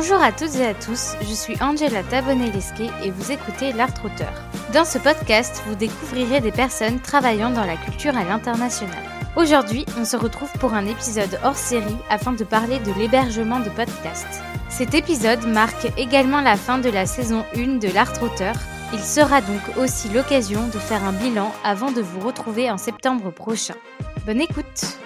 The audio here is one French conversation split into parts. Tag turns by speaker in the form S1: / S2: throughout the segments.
S1: Bonjour à toutes et à tous, je suis Angela Tabonelesque et vous écoutez L'Art. Dans ce podcast, vous découvrirez des personnes travaillant dans la culture à l'international. Aujourd'hui, on se retrouve pour un épisode hors série afin de parler de l'hébergement de podcasts. Cet épisode marque également la fin de la saison 1 de L'Art Auteur. Il sera donc aussi l'occasion de faire un bilan avant de vous retrouver en septembre prochain. Bonne écoute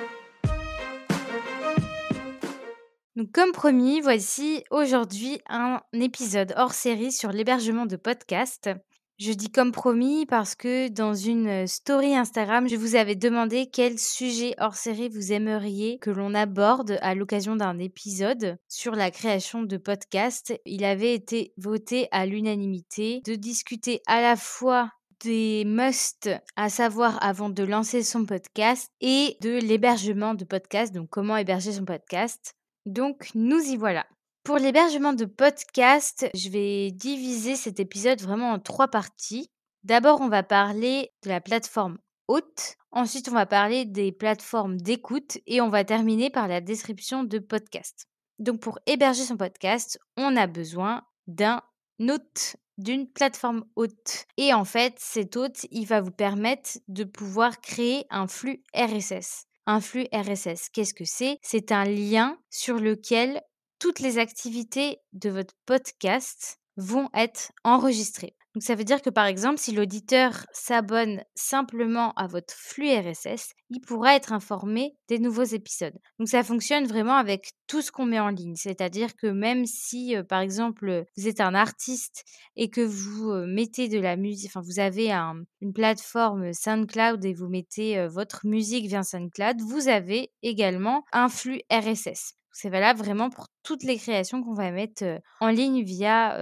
S1: Donc, comme promis, voici aujourd'hui un épisode hors série sur l'hébergement de podcasts. Je dis comme promis parce que dans une story Instagram, je vous avais demandé quel sujet hors série vous aimeriez que l'on aborde à l'occasion d'un épisode sur la création de podcasts. Il avait été voté à l'unanimité de discuter à la fois des musts à savoir avant de lancer son podcast et de l'hébergement de podcast, donc comment héberger son podcast. Donc, nous y voilà. Pour l'hébergement de podcast, je vais diviser cet épisode vraiment en trois parties. D'abord, on va parler de la plateforme haute. Ensuite, on va parler des plateformes d'écoute et on va terminer par la description de podcast. Donc, pour héberger son podcast, on a besoin d'un hôte, d'une plateforme haute. Et en fait, cet hôte, il va vous permettre de pouvoir créer un flux RSS. Un flux RSS, qu'est-ce que c'est? C'est un lien sur lequel toutes les activités de votre podcast vont être enregistrées. Donc ça veut dire que par exemple, si l'auditeur s'abonne simplement à votre flux RSS, il pourra être informé des nouveaux épisodes. Donc ça fonctionne vraiment avec tout ce qu'on met en ligne. C'est-à-dire que même si, par exemple, vous êtes un artiste et que vous mettez de la musique, enfin vous avez une plateforme SoundCloud et vous mettez votre musique via SoundCloud, vous avez également un flux RSS. C'est valable vraiment pour toutes les créations qu'on va mettre en ligne via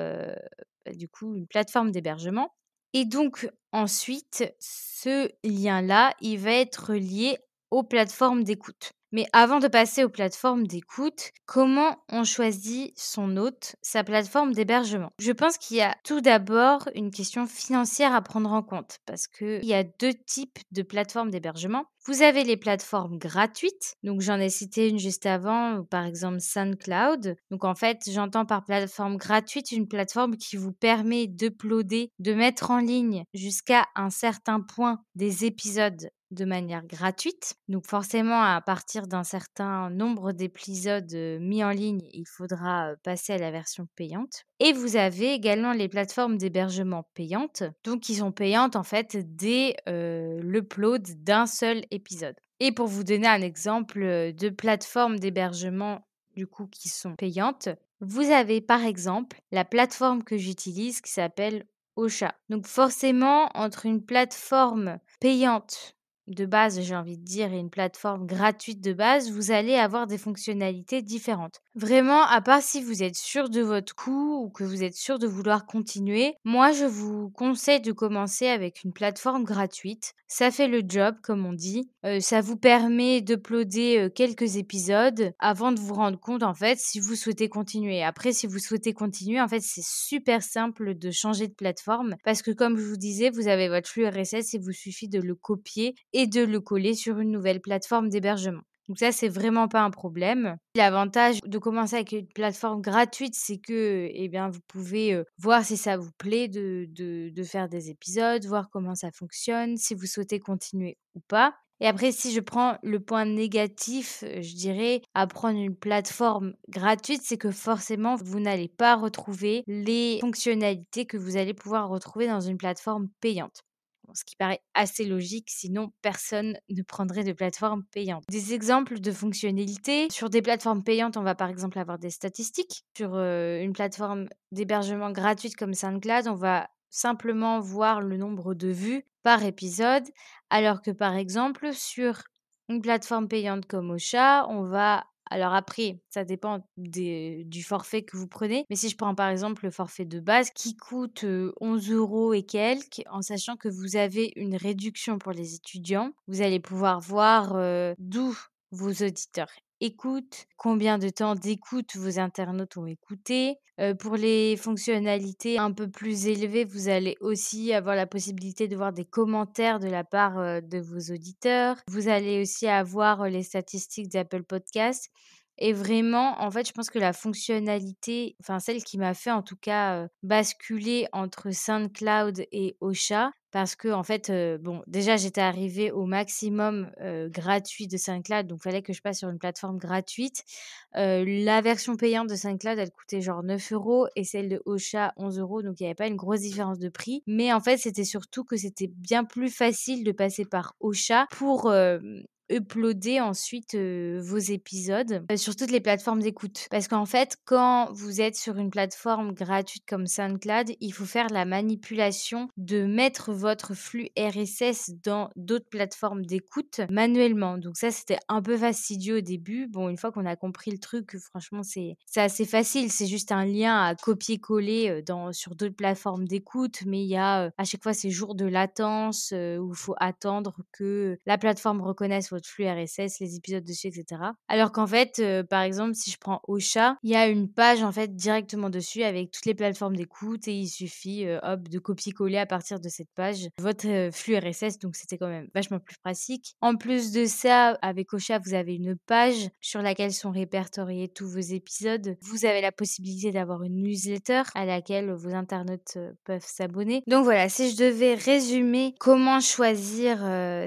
S1: du coup une plateforme d'hébergement. Et donc ensuite, ce lien-là, il va être lié aux plateformes d'écoute. Mais avant de passer aux plateformes d'écoute, comment on choisit son hôte, sa plateforme d'hébergement? Je pense qu'il y a tout d'abord une question financière à prendre en compte parce qu'il y a deux types de plateformes d'hébergement. Vous avez les plateformes gratuites, donc j'en ai cité une juste avant, par exemple SoundCloud. Donc en fait, j'entends par plateforme gratuite une plateforme qui vous permet d'uploader, de mettre en ligne jusqu'à un certain point des épisodes de manière gratuite. Donc forcément, à partir d'un certain nombre d'épisodes mis en ligne, il faudra passer à la version payante. Et vous avez également les plateformes d'hébergement payantes, donc qui sont payantes en fait dès l'upload d'un seul épisode. Et pour vous donner un exemple de plateformes d'hébergement du coup qui sont payantes, vous avez par exemple la plateforme que j'utilise qui s'appelle Ocha. Donc forcément, entre une plateforme payante de base, j'ai envie de dire, et une plateforme gratuite de base, vous allez avoir des fonctionnalités différentes. Vraiment, à part si vous êtes sûr de votre coût ou que vous êtes sûr de vouloir continuer, moi je vous conseille de commencer avec une plateforme gratuite. Ça fait le job, comme on dit. Euh, ça vous permet d'uploader euh, quelques épisodes avant de vous rendre compte, en fait, si vous souhaitez continuer. Après, si vous souhaitez continuer, en fait, c'est super simple de changer de plateforme parce que, comme je vous disais, vous avez votre flux RSS, il vous suffit de le copier et de le coller sur une nouvelle plateforme d'hébergement. Donc ça, c'est vraiment pas un problème. L'avantage de commencer avec une plateforme gratuite, c'est que eh bien, vous pouvez voir si ça vous plaît de, faire des épisodes, voir comment ça fonctionne, si vous souhaitez continuer ou pas. Et après, si je prends le point négatif, je dirais, à prendre une plateforme gratuite, c'est que forcément, vous n'allez pas retrouver les fonctionnalités que vous allez pouvoir retrouver dans une plateforme payante ce qui paraît assez logique, sinon personne ne prendrait de plateforme payante. Des exemples de fonctionnalités. Sur des plateformes payantes, on va par exemple avoir des statistiques. Sur une plateforme d'hébergement gratuite comme SoundCloud, on va simplement voir le nombre de vues par épisode, alors que par exemple sur une plateforme payante comme Ocha, on va alors après, ça dépend du forfait que vous prenez. Mais si je prends par exemple le forfait de base qui coûte 11 euros et quelques, en sachant que vous avez une réduction pour les étudiants, vous allez pouvoir voir d'où vos auditeurs écoutent, combien de temps d'écoute vos internautes ont écouté. pour les fonctionnalités un peu plus élevées, vous allez aussi avoir la possibilité de voir des commentaires de la part de vos auditeurs. Vous allez aussi avoir les statistiques d'Apple Podcast. Et vraiment, en fait, je pense que la fonctionnalité, enfin celle qui m'a fait en tout cas, basculer entre SoundCloud et Ocha parce que en fait, bon, déjà j'étais arrivée au maximum, gratuit de SoundCloud, donc fallait que je passe sur une plateforme gratuite. La version payante de SoundCloud, elle coûtait genre 9 euros et celle de Ocha 11 euros, donc il y avait pas une grosse différence de prix. Mais en fait, c'était surtout que c'était bien plus facile de passer par Ocha pour, uploader ensuite, vos épisodes, sur toutes les plateformes d'écoute. Parce qu'en fait, quand vous êtes sur une plateforme gratuite comme SoundCloud, il faut faire la manipulation de mettre votre flux RSS dans d'autres plateformes d'écoute manuellement. Donc ça, c'était un peu fastidieux au début. Bon, une fois qu'on a compris le truc, franchement, c'est assez facile. C'est juste un lien à copier-coller, sur d'autres plateformes d'écoute, mais il y a, à chaque fois ces jours de latence, où il faut attendre que la plateforme reconnaisse flux RSS, les épisodes dessus, etc. Alors qu'en fait, heu, par exemple, si je prends Ocha, il y a une page en fait directement dessus avec toutes les plateformes d'écoute et il suffit, heu, hop, de copier-coller à partir de cette page votre, heu, flux RSS, donc c'était quand même vachement plus pratique. En plus de ça, avec Ocha, vous avez une page sur laquelle sont répertoriés tous vos épisodes. Vous avez la possibilité d'avoir une newsletter à laquelle vos internautes, peuvent s'abonner. Donc voilà, si je devais résumer comment choisir,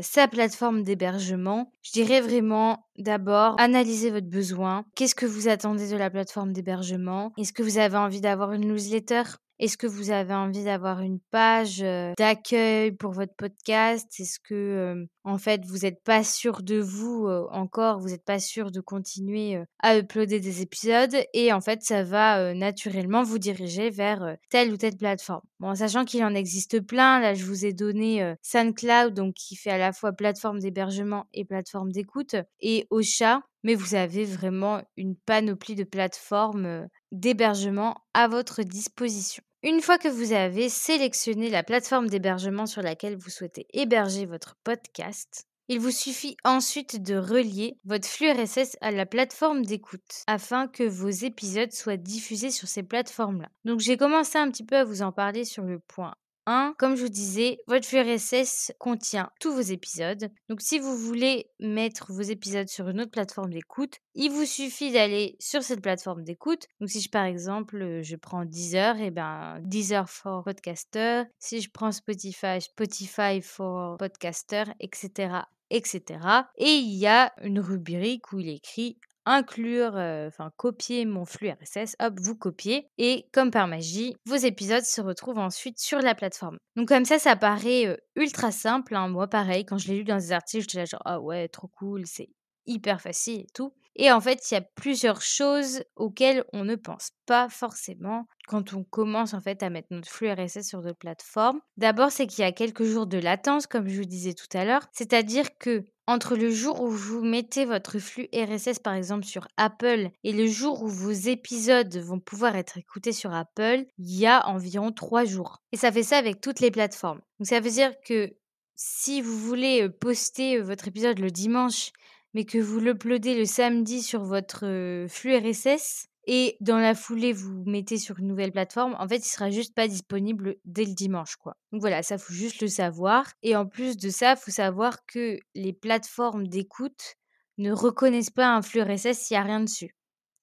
S1: sa plateforme d'hébergement, je dirais vraiment d'abord analyser votre besoin. Qu'est-ce que vous attendez de la plateforme d'hébergement? Est-ce que vous avez envie d'avoir une newsletter? Est-ce que vous avez envie d'avoir une page, heu, d'accueil pour votre podcast? Est-ce que, hem, en fait, vous êtes pas sûr de vous, encore, vous êtes pas sûr de continuer, à uploader des épisodes et en fait, ça va, naturellement vous diriger vers, telle ou telle plateforme. Bon, en sachant qu'il en existe plein, là, je vous ai donné, SoundCloud, donc qui fait à la fois plateforme d'hébergement et plateforme d'écoute et Ocha, mais vous avez vraiment une panoplie de plateformes, d'hébergement à votre disposition. Une fois que vous avez sélectionné la plateforme d'hébergement sur laquelle vous souhaitez héberger votre podcast, il vous suffit ensuite de relier votre flux RSS à la plateforme d'écoute afin que vos épisodes soient diffusés sur ces plateformes-là. Donc j'ai commencé un petit peu à vous en parler sur le point 1. Comme je vous disais, votre flux RSS contient tous vos épisodes. Donc si vous voulez mettre vos épisodes sur une autre plateforme d'écoute, il vous suffit d'aller sur cette plateforme d'écoute. Donc si je par exemple, euh, je prends Deezer, et ben Deezer for Podcaster. Si je prends Spotify, Spotify for Podcaster, etc etc. Et il y a une rubrique où il écrit inclure, enfin copier mon flux RSS, hop, vous copiez et comme par magie, vos épisodes se retrouvent ensuite sur la plateforme. Donc comme ça, ça paraît ultra simple. Hein. Moi, pareil, quand je l'ai lu dans des articles, j'étais là genre ah ouais, trop cool, c'est hyper facile et tout. Et en fait, il y a plusieurs choses auxquelles on ne pense pas forcément quand on commence en fait à mettre notre flux RSS sur d'autres plateformes. D'abord, c'est qu'il y a quelques jours de latence, comme je vous disais tout à l'heure. C'est-à-dire que entre le jour où vous mettez votre flux RSS par exemple sur Apple et le jour où vos épisodes vont pouvoir être écoutés sur Apple, il y a environ trois jours. Et ça fait ça avec toutes les plateformes. Donc ça veut dire que si vous voulez poster votre épisode le dimanche mais que vous l'uploadez le samedi sur votre flux RSS et dans la foulée vous mettez sur une nouvelle plateforme, en fait, il sera juste pas disponible dès le dimanche, quoi. Donc voilà, ça faut juste le savoir. Et en plus de ça, faut savoir que les plateformes d'écoute ne reconnaissent pas un flux RSS s'il y a rien dessus.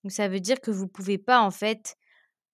S1: Donc ça veut dire que vous pouvez pas en fait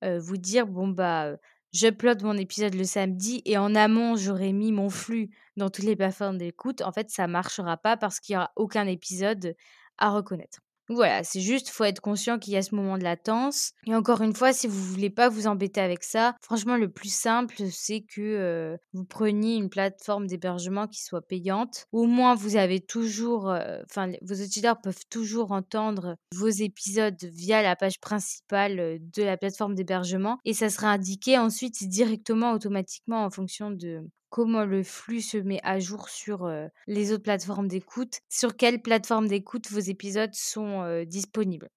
S1: vous dire bon bah j'upload mon épisode le samedi et en amont, j'aurais mis mon flux dans toutes les plateformes d'écoute, en fait, ça marchera pas parce qu'il y aura aucun épisode à reconnaître. Voilà, c'est juste, faut être conscient qu'il y a ce moment de latence. Et encore une fois, si vous voulez pas vous embêter avec ça, franchement, le plus simple, c'est que vous preniez une plateforme d'hébergement qui soit payante. Au moins, vous avez toujours, enfin, vos auditeurs peuvent toujours entendre vos épisodes via la page principale de la plateforme d'hébergement et ça sera indiqué ensuite directement, automatiquement en fonction de comment le flux se met à jour sur les autres plateformes d'écoute, sur quelle plateforme d'écoute vos épisodes sont disponibles.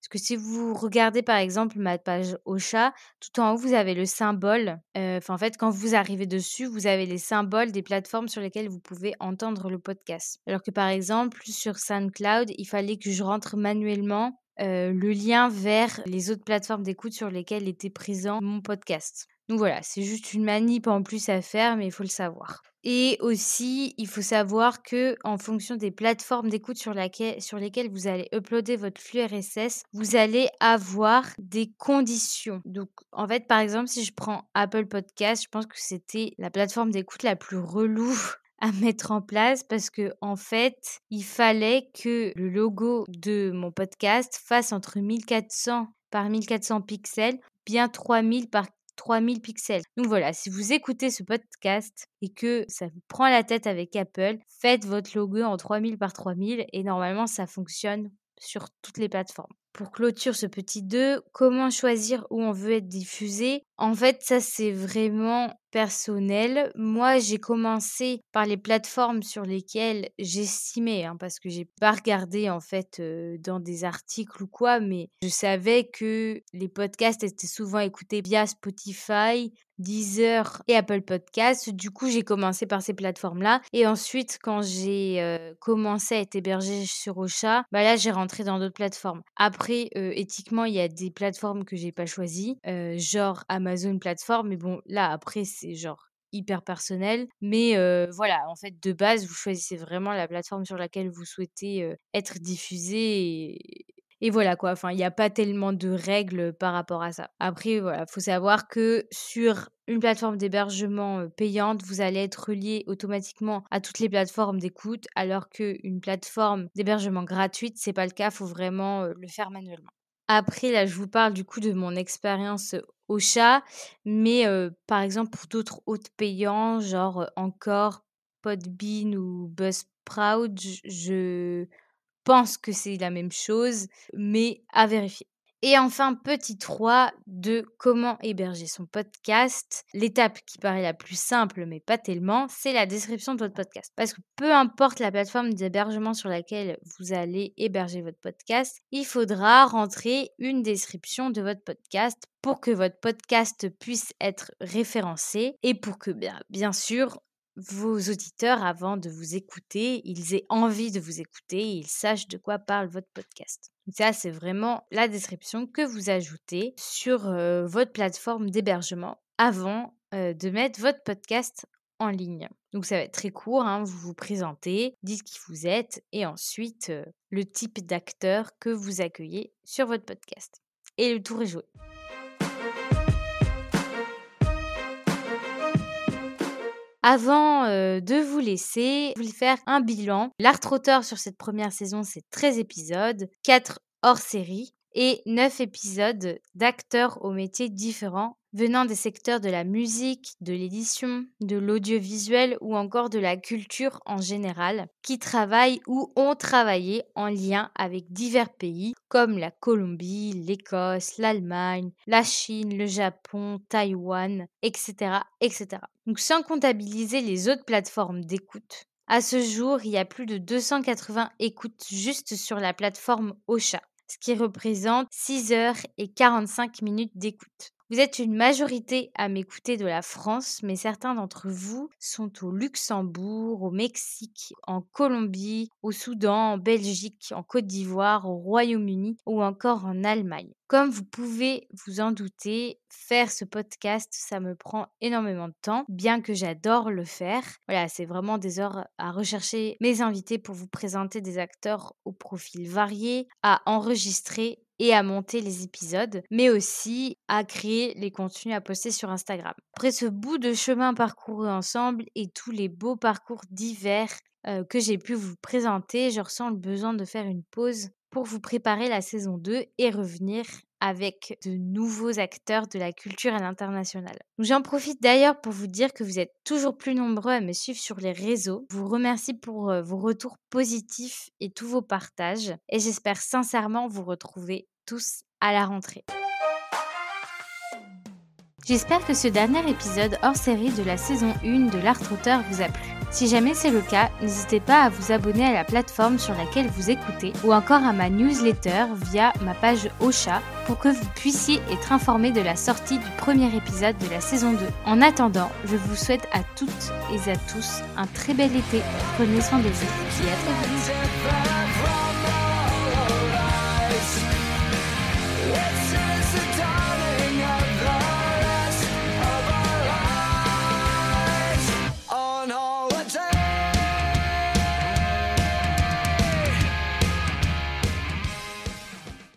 S1: Parce que si vous regardez par exemple ma page Ocha, tout en haut vous avez le symbole. En fait quand vous arrivez dessus, vous avez les symboles des plateformes sur lesquelles vous pouvez entendre le podcast. Alors que par exemple sur SoundCloud, il fallait que je rentre manuellement le lien vers les autres plateformes d'écoute sur lesquelles était présent mon podcast. Donc voilà, c'est juste une manip en plus à faire, mais il faut le savoir. Et aussi, il faut savoir que en fonction des plateformes d'écoute sur, lesquelles vous allez uploader votre flux RSS, vous allez avoir des conditions. Donc, en fait, par exemple, si je prends Apple Podcast, je pense que c'était la plateforme d'écoute la plus relou à mettre en place parce que en fait, il fallait que le logo de mon podcast fasse entre 1400 par 1400 pixels, bien 3000 par 3000 pixels. Donc voilà, si vous écoutez ce podcast et que ça vous prend la tête avec Apple, faites votre logo en 3000 par 3000 et normalement ça fonctionne sur toutes les plateformes. Pour clôturer ce petit 2, comment choisir où on veut être diffusé? En fait, ça c'est vraiment personnel. Moi, j'ai commencé par les plateformes sur lesquelles j'estimais, hein, parce que j'ai pas regardé en fait dans des articles ou quoi, mais je savais que les podcasts étaient souvent écoutés via Spotify, Deezer et Apple Podcasts. Du coup, j'ai commencé par ces plateformes-là. Et ensuite, quand j'ai commencé à être hébergée sur Ocha, bah là, j'ai rentré dans d'autres plateformes. Après, éthiquement, il y a des plateformes que j'ai pas choisies, genre Amazon plateforme. Mais bon, là, après, c'est genre hyper personnel. Mais voilà, en fait, de base, vous choisissez vraiment la plateforme sur laquelle vous souhaitez être diffusé et, voilà quoi, enfin, il n'y a pas tellement de règles par rapport à ça. Après, voilà, faut savoir que sur une plateforme d'hébergement payante, vous allez être relié automatiquement à toutes les plateformes d'écoute, alors qu'une plateforme d'hébergement gratuite, c'est pas le cas, faut vraiment le faire manuellement. Après, là, je vous parle du coup de mon expérience au chat, mais par exemple, pour d'autres hôtes payants, genre encore Podbean ou Buzzsprout, je pense que c'est la même chose, mais à vérifier. Et enfin, petit 3 de comment héberger son podcast. L'étape qui paraît la plus simple, mais pas tellement, c'est la description de votre podcast. Parce que peu importe la plateforme d'hébergement sur laquelle vous allez héberger votre podcast, il faudra rentrer une description de votre podcast pour que votre podcast puisse être référencé et pour que, bien, bien sûr, vos auditeurs, avant de vous écouter, ils aient envie de vous écouter et ils sachent de quoi parle votre podcast. ça, c'est vraiment la description que vous ajoutez sur votre plateforme d'hébergement avant de mettre votre podcast en ligne. Donc ça va être très court, hein, vous vous présentez, dites qui vous êtes et ensuite le type d'acteur que vous accueillez sur votre podcast. Et le tour est joué. Avant de vous laisser, je voulais faire un bilan. L'art trotteur sur cette première saison, c'est 13 épisodes, 4 hors série et 9 épisodes d'acteurs aux métiers différents venant des secteurs de la musique, de l'édition, de l'audiovisuel ou encore de la culture en général, qui travaillent ou ont travaillé en lien avec divers pays comme la Colombie, l'Écosse, l'Allemagne, la Chine, le Japon, Taïwan, etc., etc. Donc sans comptabiliser les autres plateformes d'écoute. À ce jour, il y a plus de 280 écoutes juste sur la plateforme Ocha, ce qui représente 6 heures et 45 minutes d'écoute. Vous êtes une majorité à m'écouter de la France, mais certains d'entre vous sont au Luxembourg, au Mexique, en Colombie, au Soudan, en Belgique, en Côte d'Ivoire, au Royaume-Uni ou encore en Allemagne. Comme vous pouvez vous en douter, faire ce podcast, ça me prend énormément de temps, bien que j'adore le faire. Voilà, c'est vraiment des heures à rechercher mes invités pour vous présenter des acteurs au profil varié, à enregistrer et à monter les épisodes, mais aussi à créer les contenus à poster sur Instagram. Après ce bout de chemin parcouru ensemble et tous les beaux parcours divers euh, que j'ai pu vous présenter, je ressens le besoin de faire une pause pour vous préparer la saison 2 et revenir avec de nouveaux acteurs de la culture à l'international. J'en profite d'ailleurs pour vous dire que vous êtes toujours plus nombreux à me suivre sur les réseaux. Je vous remercie pour euh, vos retours positifs et tous vos partages et j'espère sincèrement vous retrouver tous à la rentrée. J'espère que ce dernier épisode hors série de la saison 1 de l'Art Auteur vous a plu. Si jamais c'est le cas, n'hésitez pas à vous abonner à la plateforme sur laquelle vous écoutez ou encore à ma newsletter via ma page Ocha pour que vous puissiez être informé de la sortie du premier épisode de la saison 2. En attendant, je vous souhaite à toutes et à tous un très bel été. Prenez soin de vous et à très vite.